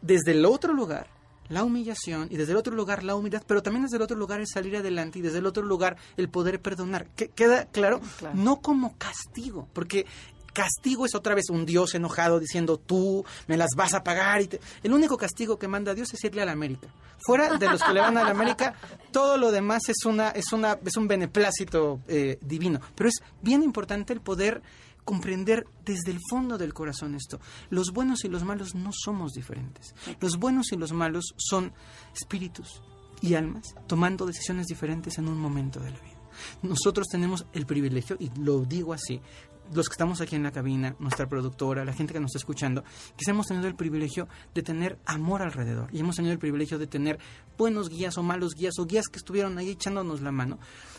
desde el otro lugar la humillación y desde el otro lugar la humildad, pero también desde el otro lugar el salir adelante y desde el otro lugar el poder perdonar. ¿Queda claro? claro. No como castigo, porque castigo es otra vez un Dios enojado diciendo tú me las vas a pagar. Y te- El único castigo que manda Dios es irle a la América. Fuera de los que le van a la América, todo lo demás es una es una es un beneplácito eh, divino. Pero es bien importante el poder comprender desde el fondo del corazón esto. Los buenos y los malos no somos diferentes. Los buenos y los malos son espíritus y almas tomando decisiones diferentes en un momento de la vida. Nosotros tenemos el privilegio, y lo digo así, los que estamos aquí en la cabina, nuestra productora, la gente que nos está escuchando, que hemos tenido el privilegio de tener amor alrededor y hemos tenido el privilegio de tener buenos guías o malos guías o guías que estuvieron ahí echándonos la mano.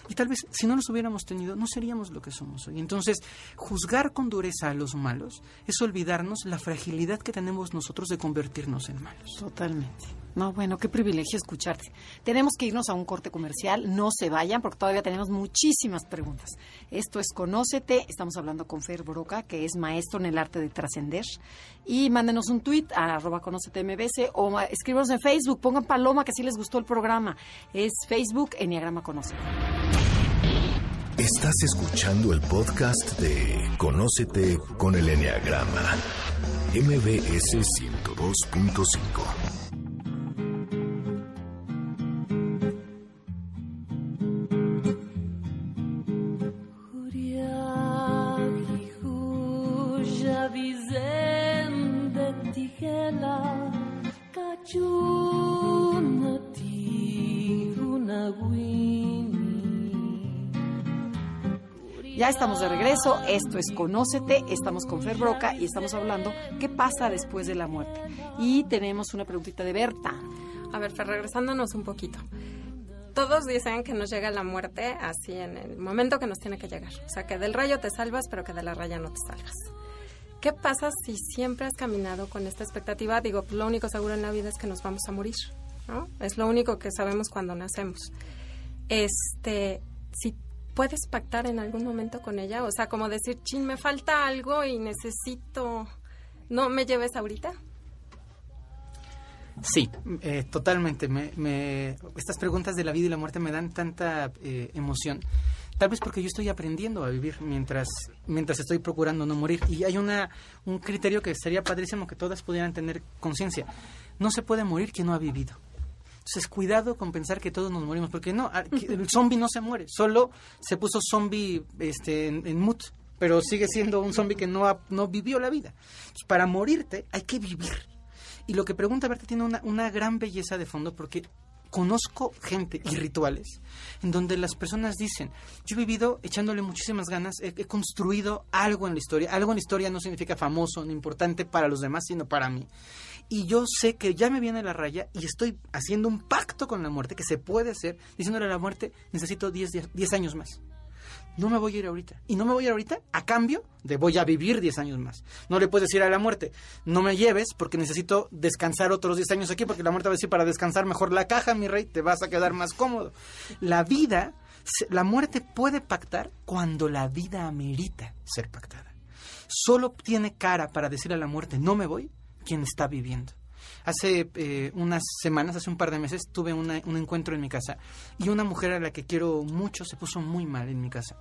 Y tal vez si no los hubiéramos tenido, no seríamos lo que somos hoy. Entonces, juzgar con dureza a los malos es olvidarnos la fragilidad que tenemos nosotros de convertirnos en malos. Totalmente. No, bueno, qué privilegio escucharte. Tenemos que irnos a un corte comercial. No se vayan porque todavía tenemos muchísimas preguntas. Esto es Conócete. Estamos hablando con Fer Broca, que es maestro en el arte de trascender. Y mándenos un tweet a arroba conócete MBS o escríbanos en Facebook. Pongan paloma que sí les gustó el programa. Es Facebook Enneagrama Conócete. Estás escuchando el podcast de Conócete con el Enneagrama. MBS 102.5. Ya estamos de regreso. Esto es Conócete. Estamos con Fer Broca y estamos hablando qué pasa después de la muerte. Y tenemos una preguntita de Berta. A ver, Fer, regresándonos un poquito. Todos dicen que nos llega la muerte así en el momento que nos tiene que llegar. O sea, que del rayo te salvas, pero que de la raya no te salvas. ¿Qué pasa si siempre has caminado con esta expectativa? Digo, lo único seguro en la vida es que nos vamos a morir, ¿no? Es lo único que sabemos cuando nacemos. Este, si puedes pactar en algún momento con ella, o sea, como decir, chin, me falta algo y necesito, no me lleves ahorita. Sí, eh, totalmente. Me, me- estas preguntas de la vida y la muerte me dan tanta eh, emoción. Tal vez porque yo estoy aprendiendo a vivir mientras, mientras estoy procurando no morir. Y hay una, un criterio que sería padrísimo que todas pudieran tener conciencia. No se puede morir quien no ha vivido. Entonces, cuidado con pensar que todos nos morimos, porque no, ah, el zombie no se muere, solo se puso zombie este, en, en mood, pero sigue siendo un zombie que no, ha- no vivió la vida. Entonces, para morirte hay que vivir. Y lo que pregunta Berta tiene una, una gran belleza de fondo porque conozco gente y rituales en donde las personas dicen, yo he vivido echándole muchísimas ganas, he, construido algo en la historia, algo en la historia no significa famoso ni importante para los demás, sino para mí. Y yo sé que ya me viene la raya y estoy haciendo un pacto con la muerte que se puede hacer, diciéndole a la muerte, necesito 10, días- 10 años más no me voy a ir ahorita. Y no me voy a ir ahorita a cambio de voy a vivir 10 años más. No le puedes decir a la muerte, no me lleves porque necesito descansar otros 10 años aquí, porque la muerte va a decir para descansar mejor la caja, mi rey, te vas a quedar más cómodo. La vida, la muerte puede pactar cuando la vida amerita ser pactada. Solo tiene cara para decir a la muerte, no me voy, quien está viviendo. Hace eh, unas semanas, hace un par de meses, tuve una- un encuentro en mi casa y una mujer a la que quiero mucho se puso muy mal en mi casa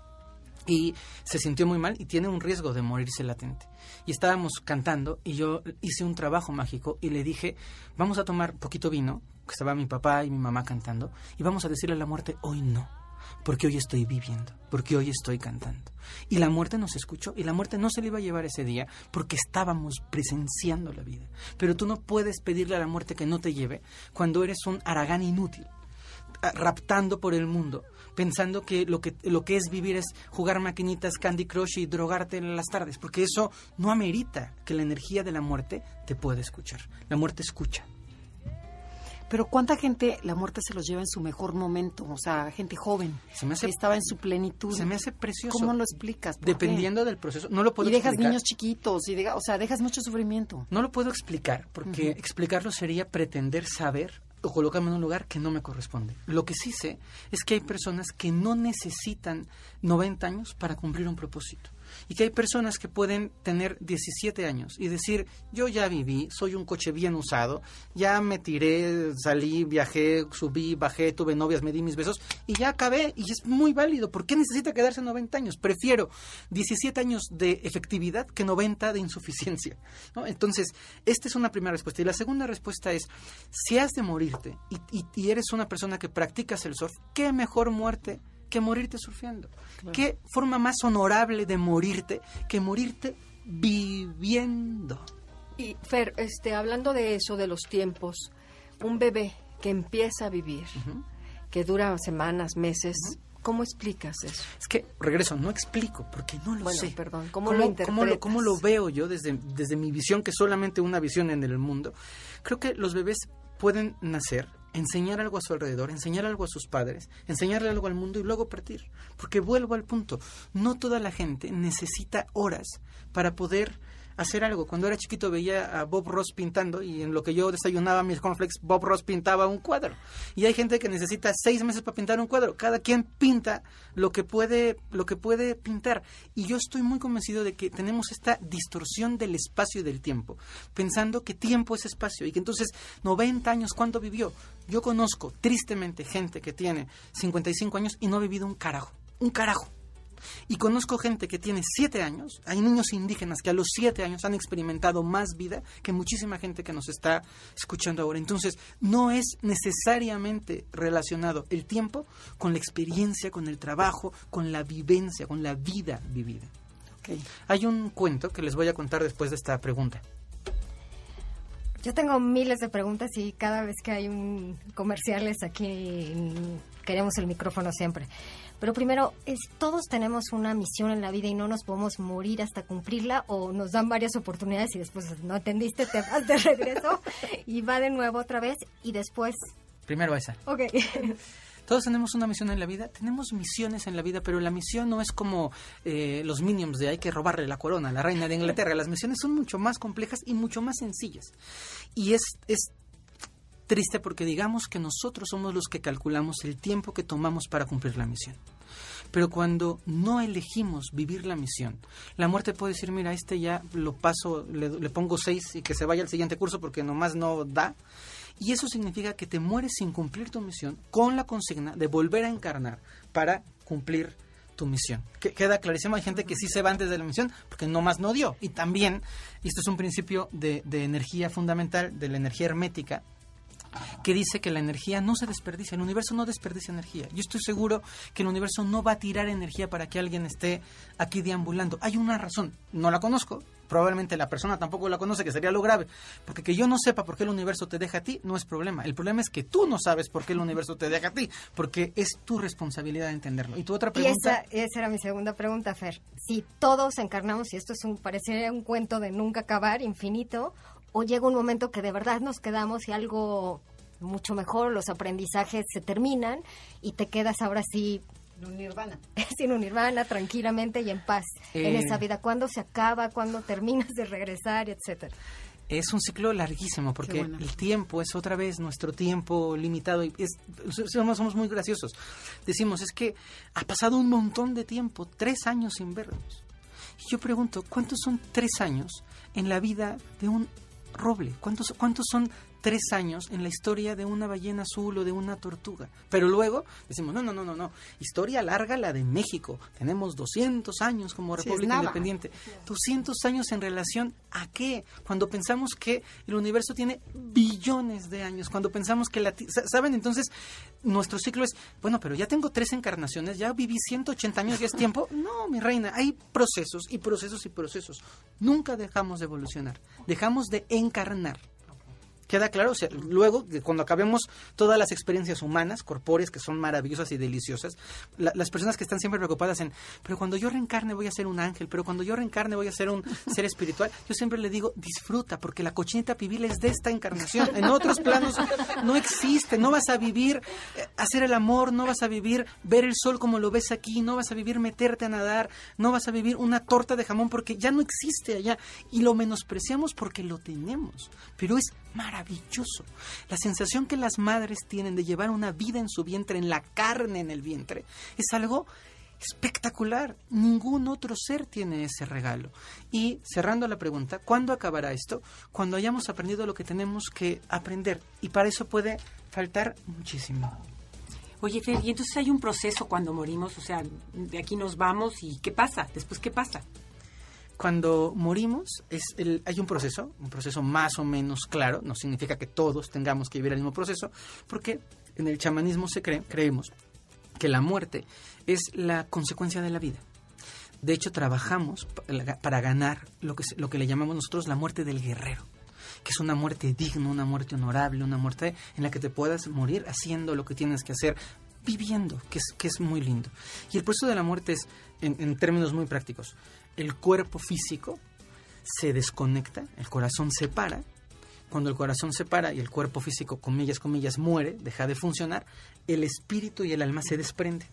y se sintió muy mal y tiene un riesgo de morirse latente. Y estábamos cantando y yo hice un trabajo mágico y le dije, vamos a tomar poquito vino, que estaba mi papá y mi mamá cantando, y vamos a decirle a la muerte, hoy no, porque hoy estoy viviendo, porque hoy estoy cantando. Y la muerte nos escuchó y la muerte no se le iba a llevar ese día porque estábamos presenciando la vida. Pero tú no puedes pedirle a la muerte que no te lleve cuando eres un aragán inútil a- raptando por el mundo, pensando que lo que lo que es vivir es jugar maquinitas Candy Crush y drogarte en las tardes, porque eso no amerita que la energía de la muerte te pueda escuchar. La muerte escucha. Pero ¿cuánta gente la muerte se los lleva en su mejor momento? O sea, gente joven. Se me hace- que estaba en su plenitud. Se me hace precioso. ¿Cómo lo explicas? Dependiendo del proceso, no lo puedo Y dejas explicar. niños chiquitos, y o sea, dejas mucho sufrimiento. No lo puedo explicar, porque explicarlo sería pretender saber o colocarme en un lugar que no me corresponde. Lo que sí sé es que hay personas que no necesitan 90 años para cumplir un propósito. Y que hay personas que pueden tener 17 años y decir, yo ya viví, soy un coche bien usado, ya me tiré, salí, viajé, subí, bajé, tuve novias, me di mis besos y ya acabé y es muy válido. ¿Por qué necesita quedarse 90 años? Prefiero 17 años de efectividad que 90 de insuficiencia. Entonces, esta es una primera respuesta. Y la segunda respuesta es, si has de morirte y eres una persona que practicas el surf, ¿qué mejor muerte que morirte surfeando? ¿Qué forma más honorable de morirte que morirte viviendo? Y Fer, este, hablando de eso, de los tiempos, un bebé que empieza a vivir, que dura semanas, meses, ¿cómo explicas eso? Es que, regreso, no explico, porque no lo Bueno, sé. perdón, ¿cómo, ¿Cómo, lo cómo interpretas? lo, cómo lo veo yo desde, desde mi visión, que es solamente una visión en el mundo? Creo que los bebés pueden nacer, enseñar algo a su alrededor, enseñar algo a sus padres, enseñarle algo al mundo y luego partir. Porque vuelvo al punto, no toda la gente necesita horas para poder hacer algo. Cuando era chiquito veía a Bob Ross pintando y en lo que yo desayunaba mis cornflakes, Bob Ross pintaba un cuadro. Y hay gente que necesita seis meses para pintar un cuadro. Cada quien pinta lo que puede, lo que puede pintar. Y yo estoy muy convencido de que tenemos esta distorsión del espacio y del tiempo, pensando que tiempo es espacio y que entonces 90 años, ¿cuánto vivió? Yo conozco tristemente gente que tiene 55 años y no ha vivido un carajo. Un carajo. Y conozco gente que tiene siete años, hay niños indígenas que a los siete años han experimentado más vida que muchísima gente que nos está escuchando ahora. Entonces, no es necesariamente relacionado el tiempo con la experiencia, con el trabajo, con la vivencia, con la vida vivida. Hay un cuento que les voy a contar después de esta pregunta. Yo tengo miles de preguntas y cada vez que hay un comerciales aquí queremos el micrófono siempre. Pero primero, es, todos tenemos una misión en la vida y no nos podemos morir hasta cumplirla o nos dan varias oportunidades y después no entendiste, te vas de regreso y va de nuevo otra vez y después, Primero esa. ok. Todos tenemos una misión en la vida, tenemos misiones en la vida, pero la misión no es como eh, los minions de hay que robarle la corona a la reina de Inglaterra. Las misiones son mucho más complejas y mucho más sencillas. Y es, es triste porque digamos que nosotros somos los que calculamos el tiempo que tomamos para cumplir la misión. Pero cuando no elegimos vivir la misión, la muerte puede decir, mira, este ya lo paso, le, le pongo seis y que se vaya al siguiente curso porque nomás no da. Y eso significa que te mueres sin cumplir tu misión con la consigna de volver a encarnar para cumplir tu misión. Que- queda clarísimo, hay gente que sí se va antes de la misión porque nomás no dio. Y también, esto es un principio de energía fundamental, de la energía hermética, que dice que la energía no se desperdicia, el universo no desperdicia energía. Yo estoy seguro que el universo no va a tirar energía para que alguien esté aquí deambulando. Hay una razón, no la conozco, probablemente la persona tampoco la conoce, que sería lo grave, porque que yo no sepa por qué el universo te deja a ti no es problema. El problema es que tú no sabes por qué el universo te deja a ti, porque es tu responsabilidad entenderlo. Y tu otra Y pregunta... esa, esa era mi segunda pregunta, Fer. Si todos encarnamos, y esto es un, parecería un cuento de nunca acabar, infinito, o llega un momento que de verdad nos quedamos y algo mucho mejor, los aprendizajes se terminan y te quedas ahora sí Un nirvana. sin un nirvana, tranquilamente y en paz en Eh. esa vida. ¿Cuándo se acaba? ¿Cuándo terminas de regresar? Etcétera. Es un ciclo larguísimo porque bueno. el tiempo es otra vez nuestro tiempo limitado y es, somos, somos muy graciosos. Decimos, es que ha pasado un montón de tiempo, tres años sin vernos. Y yo pregunto, ¿cuántos son tres años en la vida de un roble? ¿Cuántos, cuántos son tres años en la historia de una ballena azul o de una tortuga? Pero luego decimos, no, no, no, no, no. Historia larga la de México. Tenemos 200 años como República. Independiente. 200 años en relación a qué? Cuando pensamos que el universo tiene billones de años, cuando pensamos que la... ¿Saben? Entonces, nuestro ciclo es, bueno, pero ya tengo tres encarnaciones, ya viví 180 años, ya es tiempo. No, mi reina, hay procesos y procesos y procesos. Nunca dejamos de evolucionar, dejamos de encarnar. ¿Queda claro? O sea, luego, cuando acabemos todas las experiencias humanas, corpóreas, que son maravillosas y deliciosas, la- las personas que están siempre preocupadas en, pero cuando yo reencarne voy a ser un ángel, pero cuando yo reencarne voy a ser un ser espiritual, yo siempre le digo, disfruta, porque la cochinita pibil es de esta encarnación. En otros planos no existe, no vas a vivir eh, hacer el amor, no vas a vivir ver el sol como lo ves aquí, no vas a vivir meterte a nadar, no vas a vivir una torta de jamón porque ya no existe allá y lo menospreciamos porque lo tenemos. Pero es maravilloso. La sensación que las madres tienen de llevar una vida en su vientre, en la carne en el vientre, es algo espectacular. Ningún otro ser tiene ese regalo. Y cerrando la pregunta, ¿cuándo acabará esto? Cuando hayamos aprendido lo que tenemos que aprender. Y para eso puede faltar muchísimo. Oye, Fer, y entonces hay un proceso cuando morimos, o sea, de aquí nos vamos y ¿qué pasa? Después, ¿qué pasa? Cuando morimos es el- hay un proceso, un proceso más o menos claro, no significa que todos tengamos que vivir el mismo proceso, porque en el chamanismo se cree, creemos que la muerte es la consecuencia de la vida. De hecho, trabajamos pa- para ganar lo que, lo que le llamamos nosotros la muerte del guerrero, que es una muerte digna, una muerte honorable, una muerte en la que te puedas morir haciendo lo que tienes que hacer, viviendo, que es, que es muy lindo. Y el proceso de la muerte es, en, en términos muy prácticos, el cuerpo físico se desconecta, el corazón se para, cuando el corazón se para y el cuerpo físico, comillas, comillas, muere, deja de funcionar, el espíritu y el alma se desprenden.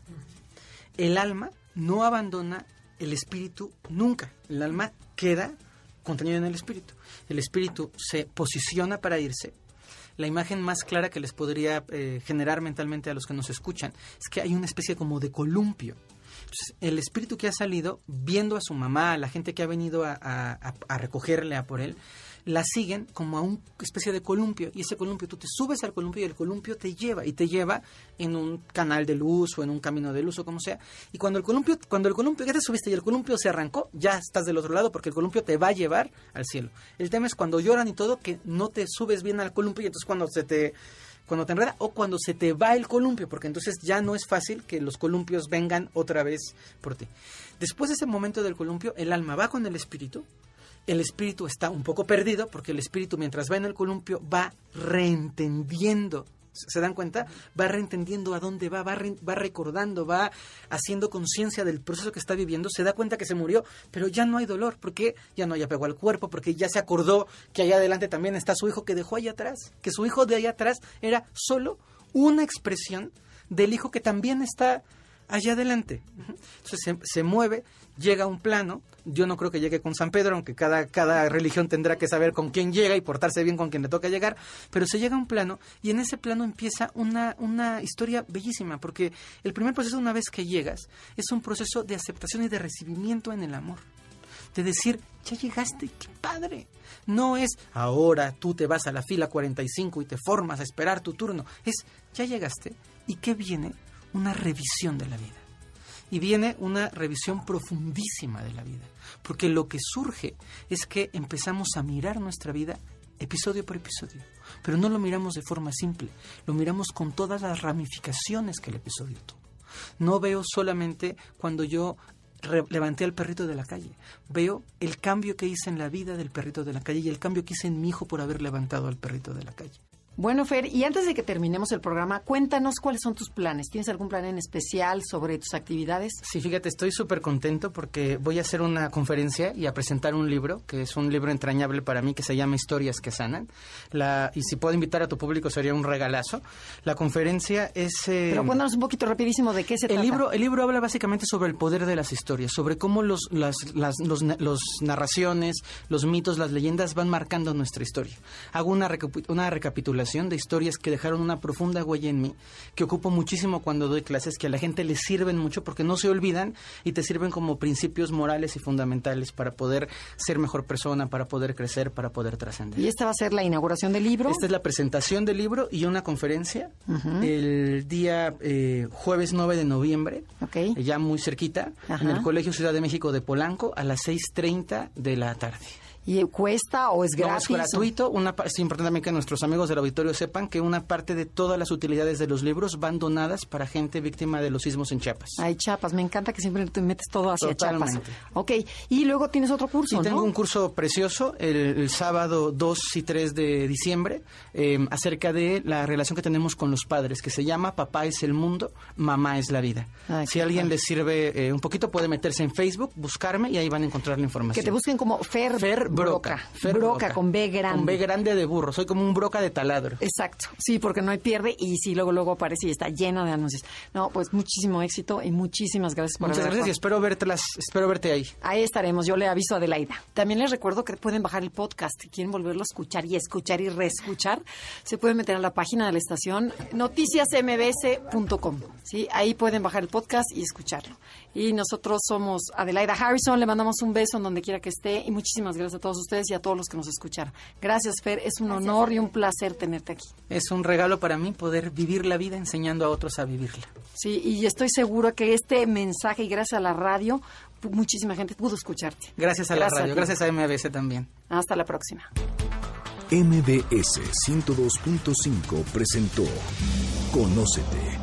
El alma no abandona el espíritu nunca. El alma queda contenido en el espíritu. El espíritu se posiciona para irse. La imagen más clara que les podría eh, generar mentalmente a los que nos escuchan es que hay una especie como de columpio. Entonces, el espíritu que ha salido, viendo a su mamá, a la gente que ha venido a, a- a- a recogerle, a por él, la siguen como a una especie de columpio. Y ese columpio, tú te subes al columpio y el columpio te lleva. Y te lleva en un canal de luz o en un camino de luz o como sea. Y cuando el columpio, cuando el columpio, ya te subiste y el columpio se arrancó, ya estás del otro lado porque el columpio te va a llevar al cielo. El tema es cuando lloran y todo, que no te subes bien al columpio y entonces cuando se te cuando te enreda o cuando se te va el columpio, porque entonces ya no es fácil que los columpios vengan otra vez por ti. Después de ese momento del columpio, el alma va con el espíritu, el espíritu está un poco perdido, porque el espíritu mientras va en el columpio va reentendiendo. ¿Se dan cuenta? Va reentendiendo a dónde va, va, re- va recordando, va haciendo conciencia del proceso que está viviendo, se da cuenta que se murió, pero ya no hay dolor, porque ya no hay apego al cuerpo, porque ya se acordó que allá adelante también está su hijo que dejó allá atrás, que su hijo de allá atrás era solo una expresión del hijo que también está allá adelante. Entonces se, se mueve, llega a un plano. Yo no creo que llegue con San Pedro, aunque cada, cada religión tendrá que saber con quién llega y portarse bien con quien le toca llegar. Pero se llega a un plano y en ese plano empieza una, una historia bellísima, porque el primer proceso, una vez que llegas, es un proceso de aceptación y de recibimiento en el amor de decir, ya llegaste, qué padre. No es ahora tú te vas a la fila 45 y te formas a esperar tu turno. Es, ya llegaste y qué viene una revisión de la vida. Y viene una revisión profundísima de la vida. Porque lo que surge es que empezamos a mirar nuestra vida episodio por episodio. Pero no lo miramos de forma simple, lo miramos con todas las ramificaciones que el episodio tuvo. No veo solamente cuando yo levanté al perrito de la calle. Veo el cambio que hice en la vida del perrito de la calle y el cambio que hice en mi hijo por haber levantado al perrito de la calle. Bueno, Fer, y antes de que terminemos el programa, cuéntanos cuáles son tus planes. ¿Tienes algún plan en especial sobre tus actividades? Sí, fíjate, estoy súper contento porque voy a hacer una conferencia y a presentar un libro, que es un libro entrañable para mí, que se llama Historias que Sanan. La, y si puedo invitar a tu público sería un regalazo. La conferencia es... eh, Pero cuéntanos un poquito rapidísimo de qué se el trata. libro, el libro habla básicamente sobre el poder de las historias, sobre cómo los, las, las los, los narraciones, los mitos, las leyendas van marcando nuestra historia. Hago una, una recapitulación de historias que dejaron una profunda huella en mí, que ocupo muchísimo cuando doy clases, que a la gente les sirven mucho porque no se olvidan y te sirven como principios morales y fundamentales para poder ser mejor persona, para poder crecer, para poder trascender. Y esta va a ser la inauguración del libro. Esta es la presentación del libro y una conferencia Ujú. el día eh, jueves 9 de noviembre, eh, ya muy cerquita, Ajá. en el Colegio Ciudad de México de Polanco a las 6.30 de la tarde. ¿Y cuesta o es No, gratis? es gratuito. Una, es importante también que nuestros amigos del auditorio sepan que una parte de todas las utilidades de los libros van donadas para gente víctima de los sismos en Chiapas. Ay, Chiapas, me encanta que siempre te metes todo hacia Totalmente. Chiapas. Ok, y luego tienes otro curso, Y tengo ¿no? un curso precioso el, el sábado 2 y 3 de diciembre eh, acerca de la relación que tenemos con los padres, que se llama Papá es el mundo, Mamá es la vida. Ay, si a alguien les sirve eh, un poquito, puede meterse en Facebook, buscarme y ahí van a encontrar la información. Que te busquen como Fer, Broca. Broca, con B grande. Con B grande de burro. Soy como un broca de taladro. Exacto, sí, porque no hay pierde y sí, luego luego aparece y está llena de anuncios. No, pues muchísimo éxito y muchísimas gracias por Muchas haber gracias y espero verte, espero verte ahí. Ahí estaremos, yo le aviso a Adelaida. También les recuerdo que pueden bajar el podcast, si quieren volverlo a escuchar y escuchar y reescuchar, se pueden meter a la página de la estación noticiasmbs.com. ¿sí? Ahí pueden bajar el podcast y escucharlo. Y nosotros somos Adelaida Harrison, le mandamos un beso en donde quiera que esté y muchísimas gracias a todos ustedes y a todos los que nos escucharon. Gracias, Fer, es un honor y un placer tenerte aquí. Es un regalo para mí poder vivir la vida enseñando a otros a vivirla. Sí, y estoy segura que este mensaje y gracias a la radio muchísima gente pudo escucharte. Gracias a la radio, gracias a MBS también. Hasta la próxima. MBS 102.5 presentó Conócete.